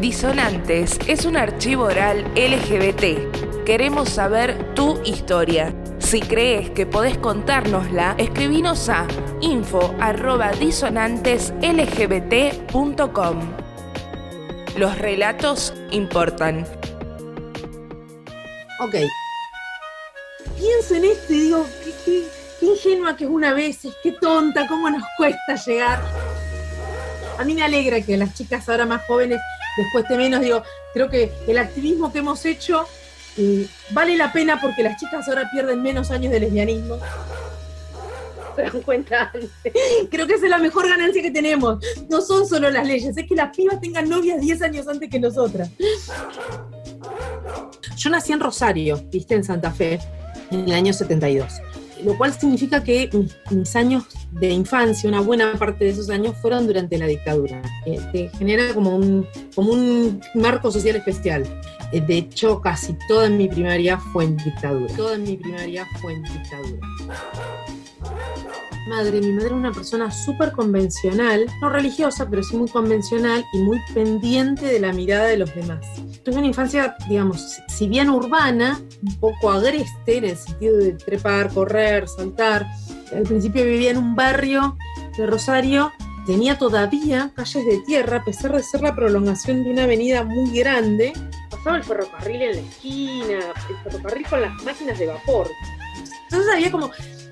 Disonantes es un archivo oral LGBT. Queremos saber tu historia. Si crees que podés contárnosla, escribinos a info.disonanteslgbt.com. Los relatos importan. Ok. Pienso en esto y digo, qué, qué- qué ingenua que es una vez, qué tonta, cómo nos cuesta llegar. A mí me alegra que las chicas ahora más jóvenes les cueste menos. Digo, creo que el activismo que hemos hecho eh, vale la pena porque las chicas ahora pierden menos años de lesbianismo. ¿Se dan cuenta? Creo que esa es la mejor ganancia que tenemos. No son solo las leyes, es que las pibas tengan novias 10 años antes que nosotras. Yo nací en Rosario, viste, en Santa Fe, en el año 72. Lo cual significa que mis, mis años de infancia, una buena parte de esos años, fueron durante la dictadura. Eh, te genera como un, como un marco social especial. Eh, de hecho, casi toda mi primaria fue en dictadura. Toda mi primaria fue en dictadura. Madre, mi madre era una persona súper convencional, no religiosa, pero sí muy convencional y muy pendiente de la mirada de los demás. Tuve una infancia, digamos, si bien urbana, un poco agreste en el sentido de trepar, correr, saltar. Al principio vivía en un barrio de Rosario, tenía todavía calles de tierra, a pesar de ser la prolongación de una avenida muy grande. Pasaba el ferrocarril en la esquina, el ferrocarril con las máquinas de vapor. Entonces había como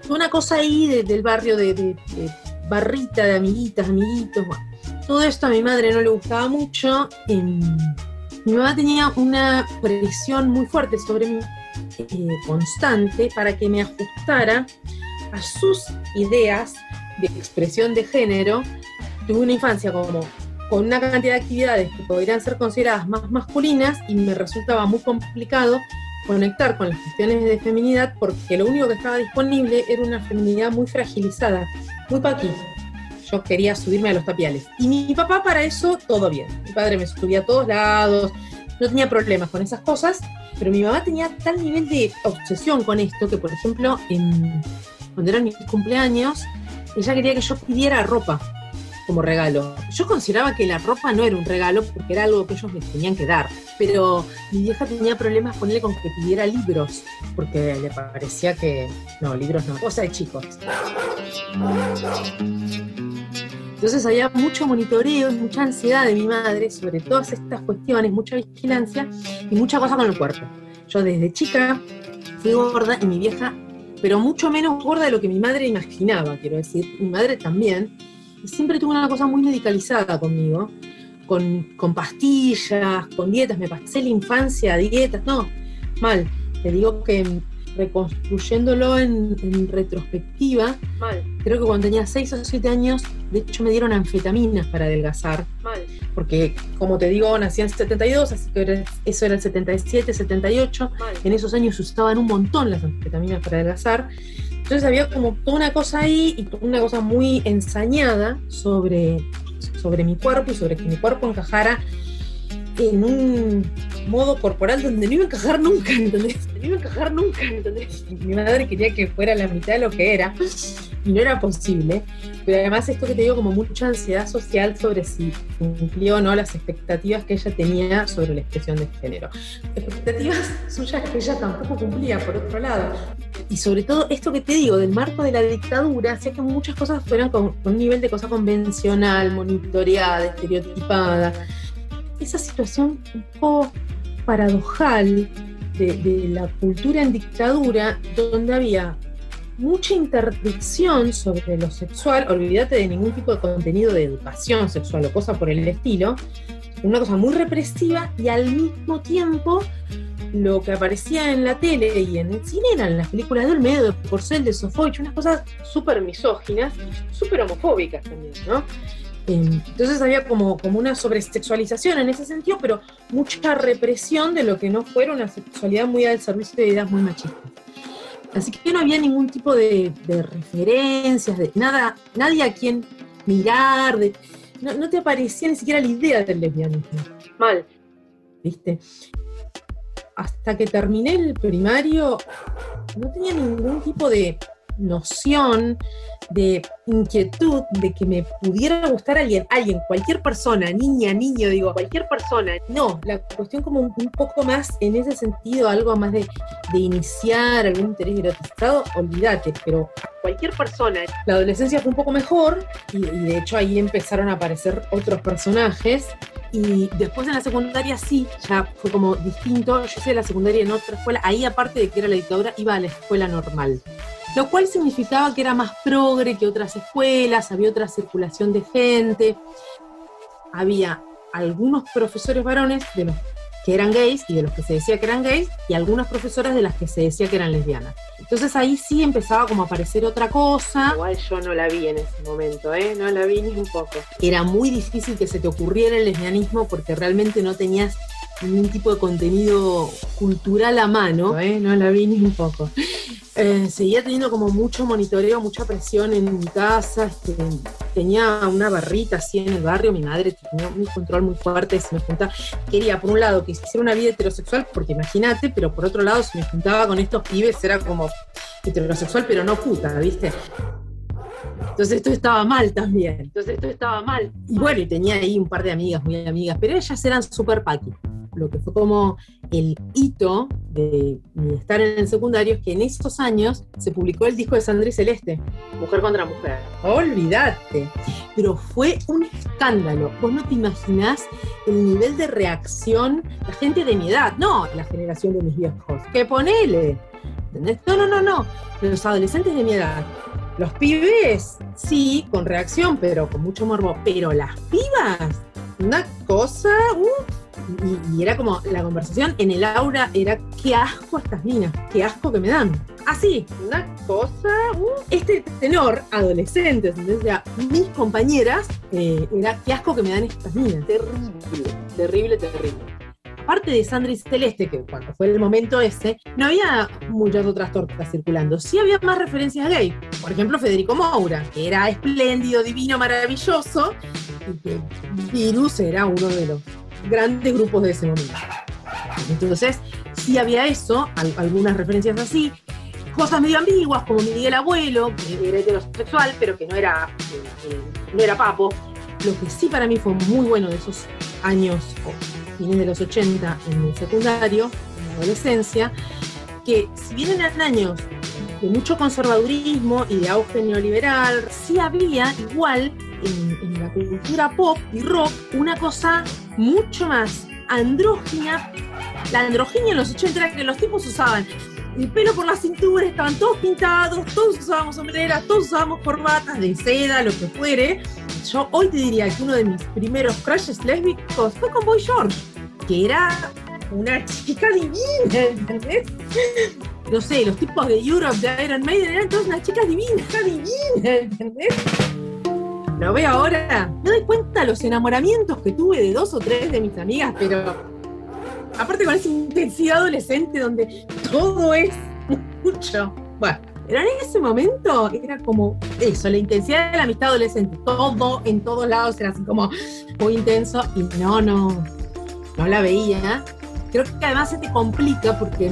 una cosa ahí de- del barrio de barrita, de amiguitas, amiguitos. Bueno, todo esto a mi madre no le gustaba mucho. em, mi mamá tenía una presión muy fuerte sobre mí, eh, constante, para que me ajustara a sus ideas de expresión de género. Tuve una infancia como con una cantidad de actividades que podrían ser consideradas más masculinas y me resultaba muy complicado conectar con las cuestiones de feminidad porque lo único que estaba disponible era una feminidad muy fragilizada, muy paqui. Yo quería subirme a los tapiales. Y mi papá para eso, todo bien. Mi padre me subía a todos lados, no tenía problemas con esas cosas, pero mi mamá tenía tal nivel de obsesión con esto que, por ejemplo, en- cuando eran mis cumpleaños, ella quería que yo pidiera ropa como regalo. Yo consideraba que la ropa no era un regalo porque era algo que ellos me tenían que dar. Pero mi vieja tenía problemas ponerle con que pidiera libros, porque le parecía que. No, libros no, cosa de chicos. Entonces había mucho monitoreo y mucha ansiedad de mi madre sobre todas estas cuestiones, mucha vigilancia y mucha cosa con el cuerpo. Yo desde chica fui gorda y mi vieja, pero mucho menos gorda de lo que mi madre imaginaba, quiero decir. Mi madre también. Siempre tuvo una cosa muy medicalizada conmigo, con, con pastillas, con dietas. Me pasé la infancia dietas, no, mal. Te digo que reconstruyéndolo en, en retrospectiva, mal. Creo que cuando tenía 6 o 7 años, de hecho me dieron anfetaminas para adelgazar. Mal. Porque, como te digo, nací en 72, así que era- eso era el 77, 78. En esos años usaban un montón las anfetaminas para adelgazar. Entonces había como toda una cosa ahí y toda una cosa muy ensañada sobre, sobre mi cuerpo y sobre que mi cuerpo encajara en un modo corporal donde no iba a encajar nunca, ¿entendés? No iba a encajar nunca, ¿entendés? Mi madre quería que fuera la mitad de lo que era y no era posible. Pero además esto que te digo como mucha ansiedad social sobre si cumplió o no las expectativas que ella tenía sobre la expresión de género. Expectativas suyas que ella tampoco cumplía, por otro lado. Y sobre todo esto que te digo, del marco de la dictadura, hacía que muchas cosas fueran con, un nivel de cosa convencional, monitoreada, estereotipada. Esa situación un poco paradojal de la cultura en dictadura, donde había mucha interdicción sobre lo sexual, olvídate de ningún tipo de contenido de educación sexual o cosa por el estilo, una cosa muy represiva y al mismo tiempo lo que aparecía en la tele y en el cine eran las películas de Olmedo, de Porcel, de Sofovich, unas cosas súper misóginas y súper homofóbicas también, ¿no? Entonces había como, como una sobresexualización en ese sentido, pero mucha represión de lo que no fuera una sexualidad muy al servicio de ideas muy machistas. Así que no había ningún tipo de, de referencias, de nada, nadie a quien mirar, de, no, no te aparecía ni siquiera la idea del lesbianismo. Mal. ¿Viste? Hasta que terminé el primario, no tenía ningún tipo de, noción de inquietud de que me pudiera gustar alguien, alguien, cualquier persona, niña, niño, digo, cualquier persona. No, la cuestión como un, poco más en ese sentido, algo más de, iniciar algún interés erotizado, olvídate, pero cualquier persona. La adolescencia fue un poco mejor y, de hecho ahí empezaron a aparecer otros personajes y después en la secundaria sí, ya fue como distinto. Yo hice la secundaria en otra escuela. Ahí, aparte de que era la dictadura, iba a la escuela normal lo cual significaba que era más progre que otras escuelas, había otra circulación de gente, había algunos profesores varones de los que eran gays y de los que se decía que eran gays, y algunas profesoras de las que se decía que eran lesbianas. Entonces ahí sí empezaba como a aparecer otra cosa. Igual yo no la vi en ese momento, ¿eh? No la vi ni un poco. Era muy difícil que se te ocurriera el lesbianismo porque realmente no tenías ningún tipo de contenido cultural a mano, ¿eh? No la vi ni un poco. Eh, seguía teniendo como mucho monitoreo, mucha presión en mi casa. Este, tenía una barrita así en el barrio. Mi madre tenía un control muy fuerte. Se me juntaba. Quería, por un lado, que hiciera una vida heterosexual, porque imagínate, pero por otro lado, si me juntaba con estos pibes, era como heterosexual, pero no puta, ¿viste? Entonces esto estaba mal también. Entonces esto estaba mal. Y bueno, y tenía ahí un par de amigas, muy amigas, pero ellas eran súper paqui lo que fue como el hito de estar en el secundario es que en esos años se publicó el disco de Sandra Celeste. Mujer contra mujer. Olvídate. Pero fue un escándalo. Vos no te imaginás el nivel de reacción, la gente de mi edad, no la generación de mis viejos. Que ponele. ¿Entendés? No, no, no, no. Los adolescentes de mi edad. Los pibes, sí, con reacción, pero con mucho morbo. Pero las pibas, una cosa, y, era como la conversación en el aura era qué asco estas minas, qué asco que me dan. Así, una cosa, este tenor adolescente, entonces mis compañeras, eh, era qué asco que me dan estas minas. Terrible, terrible, terrible aparte de Sandra Celeste, que cuando fue el momento ese, no había muchas otras tortas circulando. Sí había más referencias gay. Por ejemplo, Federico Moura, que era espléndido, divino, maravilloso, y que Virus era uno de los grandes grupos de ese momento. Entonces, sí había eso, algunas referencias así, cosas medio ambiguas, como Miguel Abuelo, que era heterosexual, pero que no era, eh, no era papo. Lo que sí para mí fue muy bueno de esos años, fines de los 80, en el secundario, en la adolescencia, que si bien eran años de mucho conservadurismo y de auge neoliberal, sí había igual en, la cultura pop y rock una cosa mucho más andrógina. La androginia en los 80 era que los tipos usaban el pelo por la cintura, estaban todos pintados, todos usábamos sombreras, todos usábamos corbatas de seda, lo que fuere. Yo hoy te diría que uno de mis primeros crushes lésbicos fue con Boy George, que era una chica divina, ¿entendés? No sé, los tipos de Europe, de Iron Maiden, eran todas unas chicas divinas, divinas, ¿entendés? Lo veo ahora, me doy cuenta los enamoramientos que tuve de dos o tres de mis amigas, pero aparte con esa intensidad adolescente donde todo es mucho. Bueno, pero en ese momento era como eso, la intensidad de la amistad adolescente, todo en todos lados era así como muy intenso y no, no, no la veía. Creo que además se te complica porque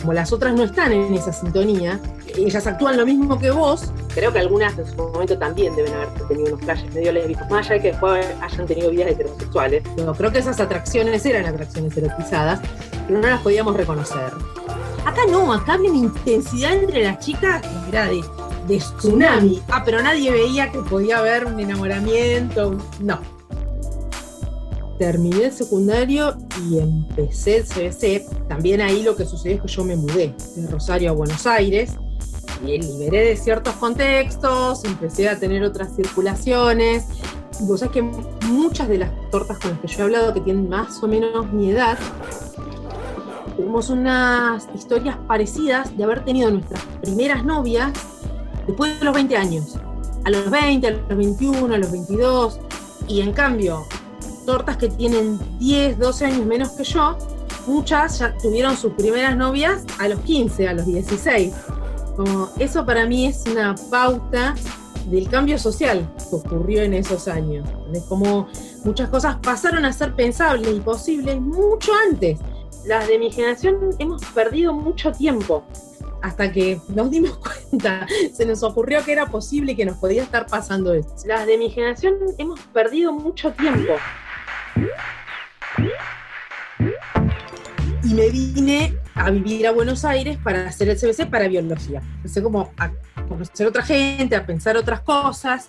como las otras no están en esa sintonía, ellas actúan lo mismo que vos. Creo que algunas en su momento también deben haber tenido unos flashes medio lésbicos, más allá de que después hayan tenido vidas heterosexuales. No, creo que esas atracciones eran atracciones erotizadas, pero no las podíamos reconocer. Acá no, acá había una intensidad entre las chicas que era de, de tsunami. Ah, pero nadie veía que podía haber un enamoramiento. No, terminé el secundario y empecé el CBC, también ahí lo que sucedió es que yo me mudé de Rosario a Buenos Aires y liberé de ciertos contextos, empecé a tener otras circulaciones. Vos sabés que muchas de las tortas con las que yo he hablado, que tienen más o menos mi edad, tenemos unas historias parecidas de haber tenido nuestras primeras novias después de los 20 años. A los 20, a los 21, a los 22. Y en cambio, tortas que tienen 10, 12 años menos que yo, muchas ya tuvieron sus primeras novias a los 15, a los 16. Como eso para mí es una pauta del cambio social que ocurrió en esos años. De cómo muchas cosas pasaron a ser pensables y posibles mucho antes. Las de mi generación hemos perdido mucho tiempo hasta que nos dimos cuenta se nos ocurrió que era posible y que nos podía estar pasando esto. Las de mi generación hemos perdido mucho tiempo. Y me vine a vivir a Buenos Aires para hacer el CBC para biología. Empecé como a conocer otra gente, a pensar otras cosas.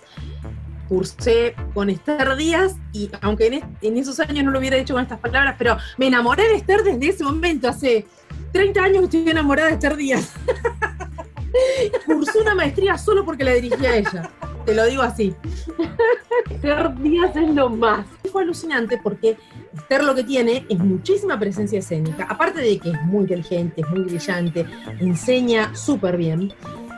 Cursé con Esther Díaz y aunque en, es- en esos años no lo hubiera dicho con estas palabras, pero me enamoré de Esther desde ese momento. Hace 30 años estoy enamorada de Esther Díaz. Cursé una maestría solo porque la dirigía a ella. Te lo digo así. Esther Díaz es lo más. Fue alucinante porque Esther lo que tiene es muchísima presencia escénica, aparte de que es muy inteligente, es muy brillante, enseña súper bien,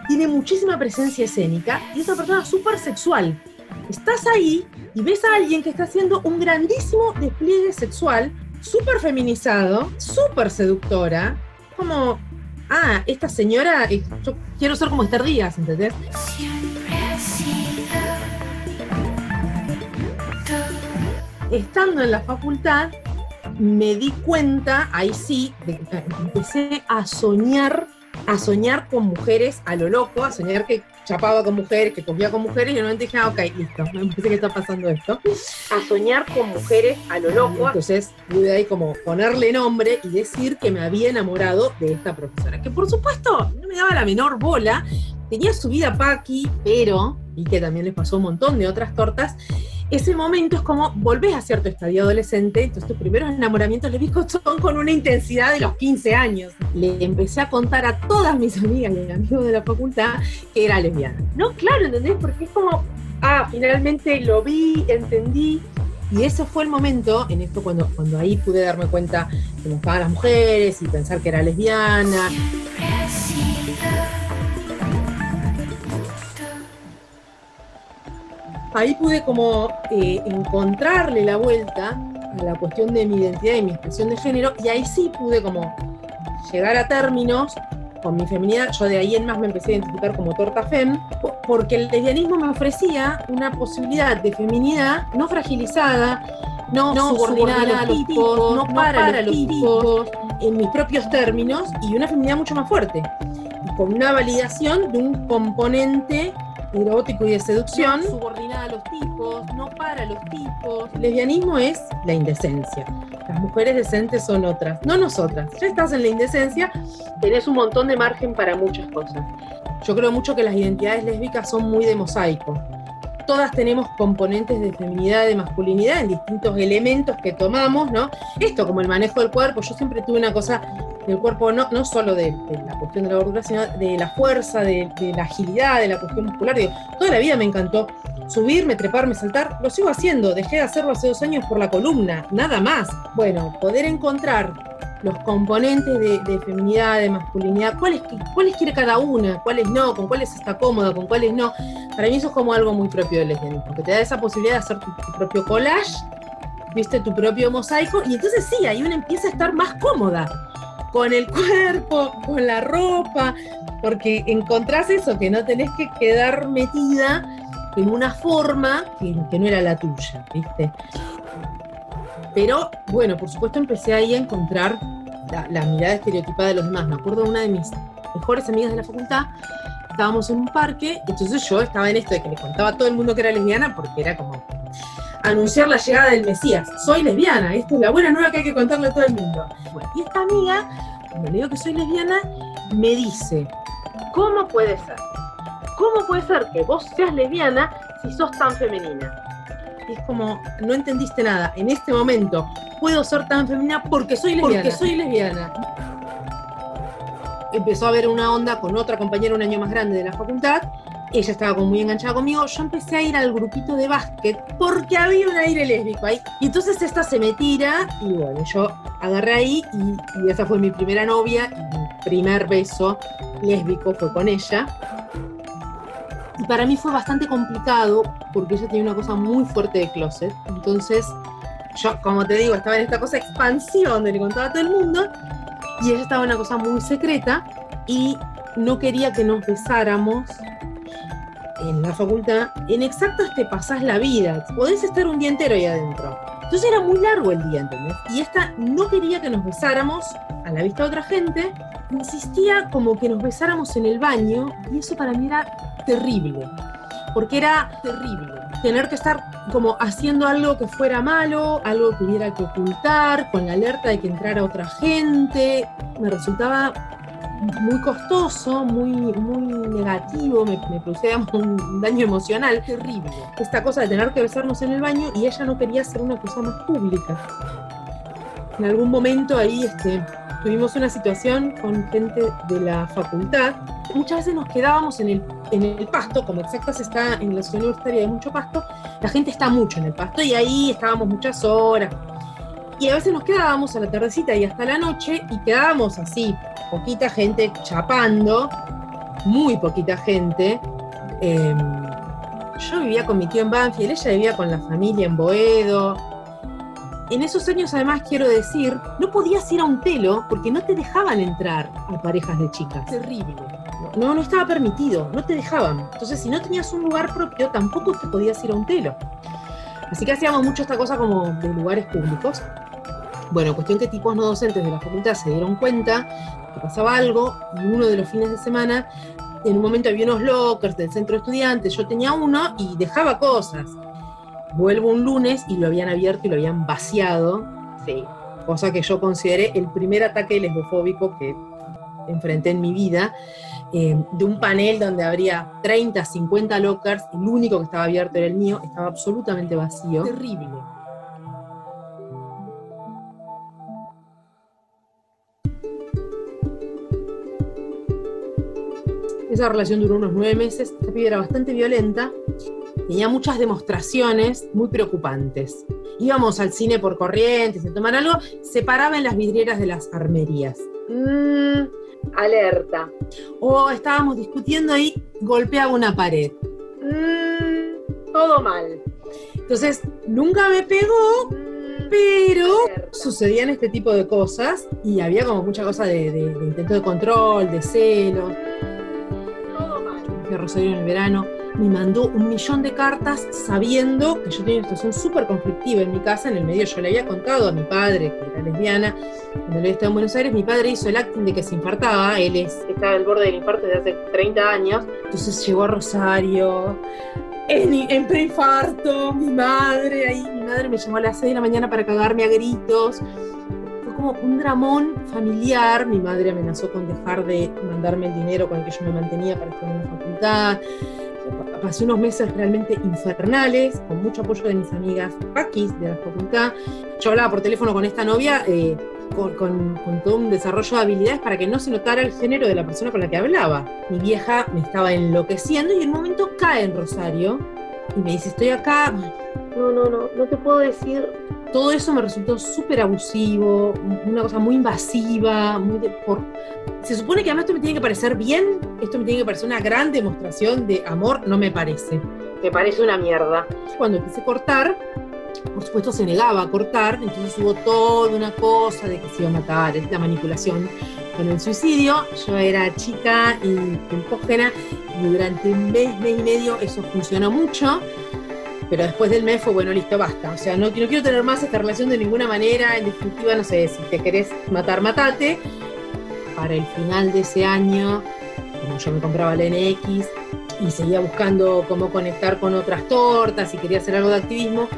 tiene muchísima presencia escénica y es una persona súper sexual. Estás ahí y ves a alguien que está haciendo un grandísimo despliegue sexual, súper feminizado, súper seductora, como, ah, esta señora, eh, yo quiero ser como Esther Díaz, ¿entendés? estando en la facultad, me di cuenta, ahí sí, de empecé a soñar, a soñar con mujeres a lo loco, a soñar que chapaba con mujeres, que cogía con mujeres, y de repente dije, ah, ok, listo, me parece que está pasando esto. A soñar con mujeres a lo loco. Entonces pude ahí como ponerle nombre y decir que me había enamorado de esta profesora, que por supuesto no me daba la menor bola, tenía su vida paqui, pero, y que también les pasó un montón de otras tortas, ese momento es como volvés a cierto estadio adolescente, entonces tus primeros enamoramientos lésbicos son con una intensidad de los 15 años. Le empecé a contar a todas mis amigas y amigos de la facultad que era lesbiana. No, claro, ¿entendés? Porque es como, ah, finalmente lo vi, entendí. Y ese fue el momento, en esto cuando, cuando ahí pude darme cuenta que me gustaban las mujeres y pensar que era lesbiana. Ahí pude como eh, encontrarle la vuelta a la cuestión de mi identidad y mi expresión de género y ahí sí pude como llegar a términos con mi feminidad. Yo de ahí en más me empecé a identificar como torta fem po- porque el lesbianismo me ofrecía una posibilidad de feminidad no fragilizada, no, subordinada a los tipos, no para, los tipos, en mis propios términos y una feminidad mucho más fuerte. Y con una validación de un componente erótico y de seducción. subordinada a los tipos, no para los tipos. El lesbianismo es la indecencia. Las mujeres decentes son otras, no nosotras. Ya estás en la indecencia. Tenés un montón de margen para muchas cosas. Yo creo mucho que las identidades lésbicas son muy de mosaico. Todas tenemos componentes de feminidad, de masculinidad en distintos elementos que tomamos, ¿no? Esto como el manejo del cuerpo, yo siempre tuve una cosa del cuerpo, no, no solo de, la cuestión de la gordura, sino de la fuerza, de, de la agilidad, de la cuestión muscular. Digo, toda la vida me encantó subirme, treparme, saltar. Lo sigo haciendo, dejé de hacerlo hace dos años por la columna, nada más. Bueno, poder encontrar los componentes de, de feminidad, de masculinidad, cuáles, cuáles quiere cada una, cuáles no, con cuáles está cómoda, con cuáles no. Para mí eso es como algo muy propio del lesbianismo, que te da esa posibilidad de hacer tu, tu propio collage, viste, tu propio mosaico, y entonces sí, ahí una empieza a estar más cómoda con el cuerpo, con la ropa, porque encontrás eso, que no tenés que quedar metida en una forma que, que no era la tuya, ¿viste? Pero bueno, por supuesto empecé ahí a encontrar la, la mirada estereotipada de los demás. Me acuerdo de una de mis mejores amigas de la facultad, estábamos en un parque, entonces yo estaba en esto de que le contaba a todo el mundo que era lesbiana, porque era como anunciar la llegada del Mesías. Soy lesbiana, esta es la buena nueva que hay que contarle a todo el mundo. Y esta amiga, cuando le digo que soy lesbiana, me dice, ¿Cómo puede ser? ¿Cómo puede ser que vos seas lesbiana si sos tan femenina? Es como, no entendiste nada, en este momento puedo ser tan femenina porque soy lesbiana. Porque soy lesbiana. Empezó a haber una onda con otra compañera un año más grande de la facultad. Ella estaba como muy enganchada conmigo. Yo empecé a ir al grupito de básquet porque había un aire lésbico ahí. Y entonces esta se me tira y bueno, yo agarré ahí y, y esa fue mi primera novia y mi primer beso lésbico fue con ella. Y para mí fue bastante complicado porque ella tenía una cosa muy fuerte de closet. Entonces, yo, como te digo, estaba en esta cosa expansión de le contaba a todo el mundo. Y ella estaba en una cosa muy secreta y no quería que nos besáramos en la facultad. En exactos te pasás la vida. Podés estar un día entero ahí adentro. Entonces era muy largo el día, ¿entendés? Y esta no quería que nos besáramos a la vista de otra gente. Insistía como que nos besáramos en el baño y eso para mí era terrible, porque era terrible tener que estar como haciendo algo que fuera malo, algo que hubiera que ocultar, con la alerta de que entrara otra gente, me resultaba muy costoso, muy, muy negativo, me, me producía un daño emocional terrible. Esta cosa de tener que besarnos en el baño y ella no quería hacer una cosa más pública. En algún momento ahí este, tuvimos una situación con gente de la facultad. Muchas veces nos quedábamos en el, en el pasto, como exactas está en la ciudad universitaria de mucho pasto, la gente está mucho en el pasto y ahí estábamos muchas horas. Y a veces nos quedábamos a la tardecita y hasta la noche y quedábamos así, poquita gente chapando, muy poquita gente. Eh, yo vivía con mi tío en Banfield, ella vivía con la familia en Boedo, en esos años, además, quiero decir, no podías ir a un telo porque no te dejaban entrar a parejas de chicas. Terrible. No, no estaba permitido, no te dejaban. Entonces, si no tenías un lugar propio, tampoco te podías ir a un telo. Así que hacíamos mucho esta cosa como de lugares públicos. Bueno, cuestión que tipos no docentes de la facultad se dieron cuenta que pasaba algo y uno de los fines de semana, en un momento había unos lockers del centro de estudiantes, yo tenía uno y dejaba cosas. Vuelvo un lunes y lo habían abierto y lo habían vaciado. Sí. Cosa que yo consideré el primer ataque lesbofóbico que enfrenté en mi vida. Eh, de un panel donde habría 30, 50 lockers, el único que estaba abierto era el mío, estaba absolutamente vacío. Terrible. Esa relación duró unos nueve meses, esta piba era bastante violenta, tenía muchas demostraciones muy preocupantes. Íbamos al cine por corrientes, a tomar algo, se paraba en las vidrieras de las armerías. Mm, alerta. O estábamos discutiendo ahí, golpeaba una pared. Mm, todo mal. Entonces, nunca me pegó, Mm, pero alerta. sucedían este tipo de cosas y había como mucha cosa de, de- de intento de control, de celos. Todo mal. Rosario en el verano, me mandó un millón de cartas sabiendo que yo tenía una situación súper conflictiva en mi casa. En el medio yo le había contado a mi padre, que era lesbiana, cuando él estaba en Buenos Aires, mi padre hizo el acting de que se infartaba, él es, Estaba al borde del infarto desde hace 30 años. entonces llegó a Rosario, en, preinfarto, mi madre, ahí mi madre me llamó a las 6 de la mañana para cagarme a gritos. Fue como un dramón familiar, mi madre amenazó con dejar de mandarme el dinero con el que yo me mantenía para estar en la facultad. Pasé unos meses realmente infernales, con mucho apoyo de mis amigas paquis de la facultad. Yo hablaba por teléfono con esta novia eh, con, con- con todo un desarrollo de habilidades para que no se notara el género de la persona con la que hablaba. Mi vieja me estaba enloqueciendo y en un momento cae en Rosario y me dice, estoy acá. No, no, no, no te puedo decir. Todo eso me resultó súper abusivo, una cosa muy invasiva, muy de- por... Se supone que además esto me tiene que parecer bien, esto me tiene que parecer una gran demostración de amor, no me parece. Me parece una mierda. Cuando empecé a cortar, por supuesto se negaba a cortar, entonces hubo toda una cosa de que se iba a matar, la manipulación con el suicidio. Yo era chica y tempógena y durante un mes, mes y medio eso funcionó mucho. Pero después del mes fue, bueno, listo, basta. O sea, no, quiero tener más esta relación de ninguna manera. En definitiva, no sé, si te querés matar, matate. Para el final de ese año, como yo me compraba la NX y seguía buscando cómo conectar con otras tortas y quería hacer algo de activismo,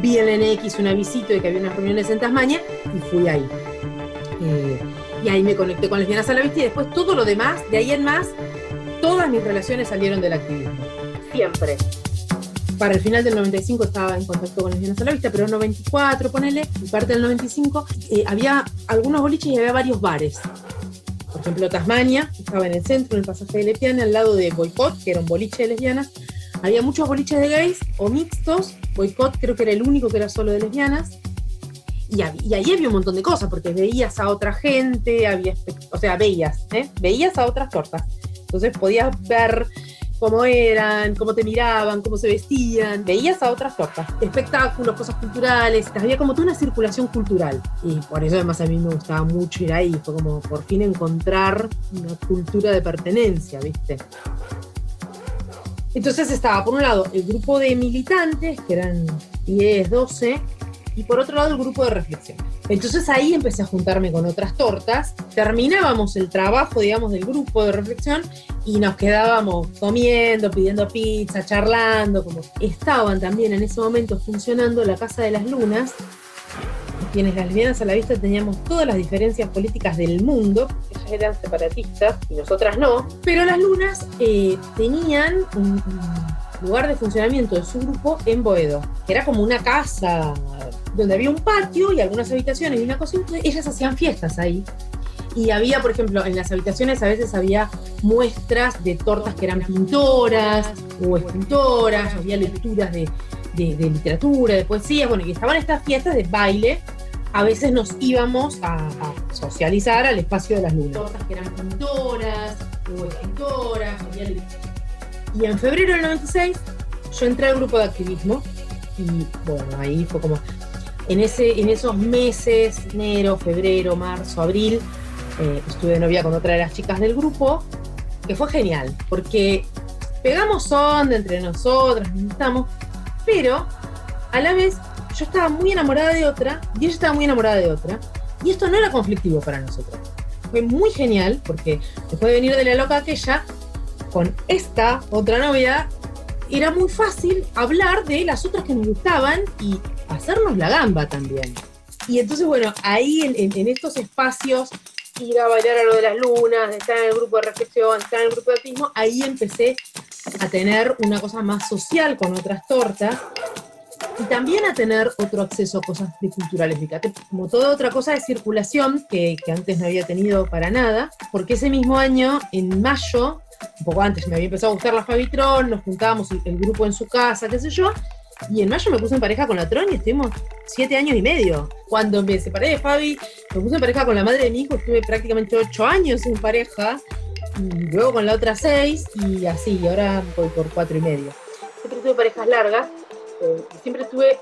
vi en la NX un avisito de que había unas reuniones en Tasmania y fui ahí. Eh, y ahí me conecté con lesbianas a la vista y después todo lo demás, de ahí en más, todas mis relaciones salieron del activismo. Siempre. Para el final del 95 estaba en contacto con lesbianas a la vista, pero en 94, ponele, y parte del 95, eh, había algunos boliches y había varios bares. Por ejemplo, Tasmania, estaba en el centro, en el pasaje de Lepiana, al lado de Boicot, que era un boliche de lesbianas. Había muchos boliches de gays o mixtos. Boicot creo que era el único que era solo de lesbianas. Y, y ahí había un montón de cosas, porque veías a otra gente, había, o sea, veías, ¿eh? veías a otras tortas. Entonces podías ver cómo eran, cómo te miraban, cómo se vestían, veías a otras tortas, espectáculos, cosas culturales, había como toda una circulación cultural. Y por eso además a mí me gustaba mucho ir ahí, fue como por fin encontrar una cultura de pertenencia, ¿viste? Entonces estaba, por un lado, el grupo de militantes, que eran 10, 12, y por otro lado el grupo de reflexión. Entonces ahí empecé a juntarme con otras tortas, terminábamos el trabajo, digamos, del grupo de reflexión y nos quedábamos comiendo, pidiendo pizza, charlando, como estaban también en ese momento funcionando la Casa de las Lunas, quienes las lesbianas a la vista teníamos todas las diferencias políticas del mundo, ellas eran separatistas y nosotras no, pero las lunas eh, tenían un, lugar de funcionamiento de su grupo en Boedo, que era como una casa donde había un patio y algunas habitaciones y una cocina, ellas hacían fiestas ahí. Y había, por ejemplo, en las habitaciones a veces había muestras de tortas que eran pintoras o escritoras, había lecturas de, de, de literatura, de poesía, bueno, y estaban estas fiestas de baile a veces nos íbamos a, socializar al espacio de las lunas. Tortas que eran pintoras o escritoras. Y en febrero del 96 yo entré al grupo de activismo y bueno, ahí fue como en, ese, en esos meses, enero, febrero, marzo, abril, eh, estuve de novia con otra de las chicas del grupo, que fue genial, porque pegamos onda entre nosotras, nos gustamos, pero a la vez yo estaba muy enamorada de otra y ella estaba muy enamorada de otra. Y esto no era conflictivo para nosotros. Fue muy genial porque después de venir de la loca aquella, con esta otra novia, era muy fácil hablar de las otras que nos gustaban y hacernos la gamba también. Y entonces, bueno, ahí en, estos espacios, ir a bailar a lo de las lunas, estar en el grupo de reflexión, estar en el grupo de autismo, ahí empecé a tener una cosa más social con otras tortas y también a tener otro acceso a cosas culturales. Fíjate, como toda otra cosa de circulación que, que, antes no había tenido para nada, porque ese mismo año, en mayo, un poco antes, me había empezado a gustar la Fabitron, nos juntábamos el, grupo en su casa, qué sé yo, y en mayo me puse en pareja con la Tron y estuvimos siete años y medio. Cuando me separé de Fabi, me puse en pareja con la madre de mi hijo, estuve prácticamente ocho años en pareja, y luego con la otra seis, y así, y ahora voy por cuatro y medio. Siempre tuve parejas largas, eh, siempre, tuve,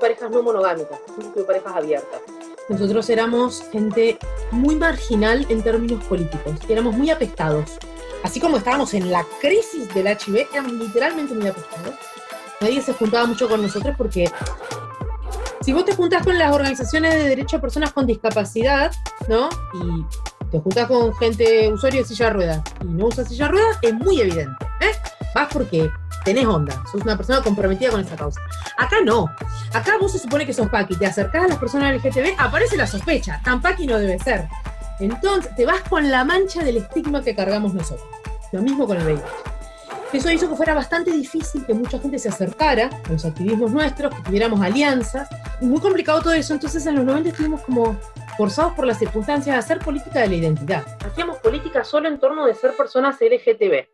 parejas no monogámicas, siempre tuve parejas abiertas. Nosotros éramos gente muy marginal en términos políticos, éramos muy apestados. Así como estábamos en la crisis del HIV, éramos literalmente muy apestados. Nadie se juntaba mucho con nosotros porque si vos te juntás con las organizaciones de derechos de personas con discapacidad, ¿no? Y te juntás con gente usuario de silla de ruedas y no usa silla de ruedas, es muy evidente. ¿eh? Vas porque tenés onda, sos una persona comprometida con esa causa. Acá no. Acá vos se supone que sos Paqui, te acercás a las personas LGTB, aparece la sospecha. Tan Paqui no debe ser. Entonces, te vas con la mancha del estigma que cargamos nosotros. Lo mismo con el VIH. Eso hizo que fuera bastante difícil que mucha gente se acercara a los activismos nuestros, que tuviéramos alianzas. Muy complicado todo eso. Entonces, en los 90 estuvimos como forzados por las circunstancias a hacer política de la identidad. Hacíamos política solo en torno de ser personas LGTB.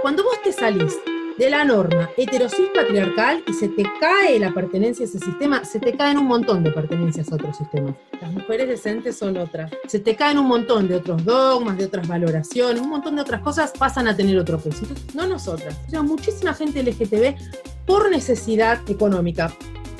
Cuando vos te salís de la norma heterosis patriarcal y se te cae la pertenencia a ese sistema, se te caen un montón de pertenencias a otros sistemas. Las mujeres decentes son otras. Se te caen un montón de otros dogmas, de otras valoraciones, un montón de otras cosas pasan a tener otro peso. no nosotras. O sea, muchísima gente LGTB por necesidad económica,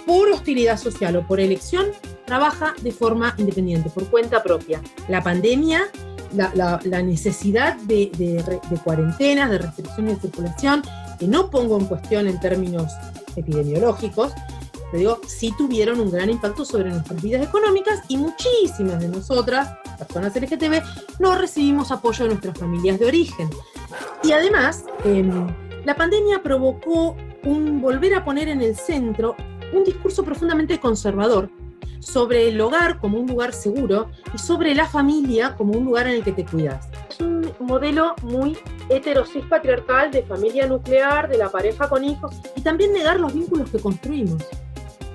por hostilidad social o por elección, trabaja de forma independiente, por cuenta propia. La pandemia la, necesidad de, de, cuarentenas, de restricciones de circulación, que no pongo en cuestión en términos epidemiológicos, pero digo, sí tuvieron un gran impacto sobre nuestras vidas económicas y muchísimas de nosotras, personas LGTB, no recibimos apoyo de nuestras familias de origen. Y además, em, la pandemia provocó un volver a poner en el centro un discurso profundamente conservador sobre el hogar como un lugar seguro y sobre la familia como un lugar en el que te cuidas. Es un modelo muy heterosis patriarcal de familia nuclear, de la pareja con hijos y también negar los vínculos que construimos.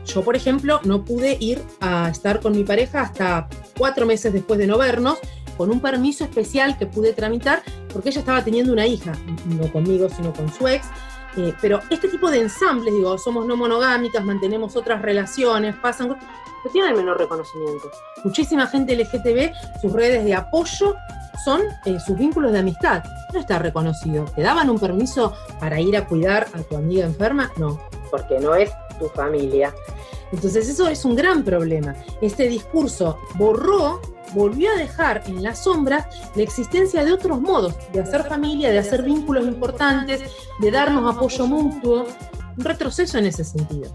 Yo, por ejemplo, no pude ir a estar con mi pareja hasta cuatro meses después de no vernos, con un permiso especial que pude tramitar porque ella estaba teniendo una hija, no conmigo, sino con su ex, pero este tipo de ensambles, digo, somos no monogámicas, mantenemos otras relaciones, pasan cosas, no tienen el menor reconocimiento. Muchísima gente LGTB, sus redes de apoyo son eh, sus vínculos de amistad. No está reconocido. ¿Te daban un permiso para ir a cuidar a tu amiga enferma? No, porque no es tu familia. Entonces eso es un gran problema. Este discurso borró volvió a dejar en las sombras la existencia de otros modos de hacer familia, de hacer vínculos importantes, de darnos apoyo mutuo. un retroceso en ese sentido.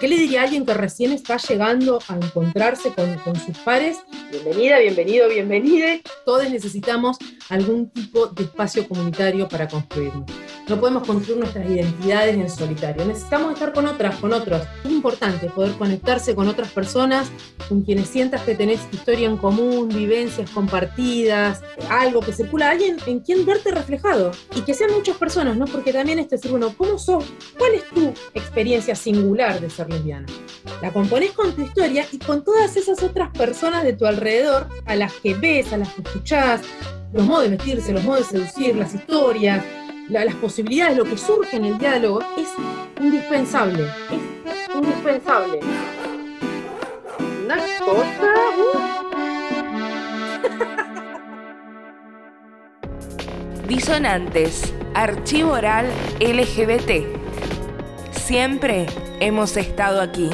¿Qué le diría a alguien que recién está llegando a encontrarse con, con sus pares? Bienvenida, bienvenido, bienvenide. Todos necesitamos algún tipo de espacio comunitario para construirnos. No podemos construir nuestras identidades en solitario. Necesitamos estar con otras, con otros. Es importante poder conectarse con otras personas, con quienes sientas que tenés historia en común, vivencias compartidas, algo que circula, alguien en quien verte reflejado. Y que sean muchas personas, ¿no? Porque también esto es decir, bueno, ¿cómo sos? ¿Cuál es tu experiencia singular de ser lesbiana? La componés con tu historia y con todas esas otras personas de tu alrededor a las que ves, a las que escuchás, los modos de vestirse, los modos de seducir, las historias, las posibilidades, lo que surge en el diálogo, es indispensable. Es indispensable. Una cosa. Uh. Disonantes, archivo oral LGBT. Siempre hemos estado aquí.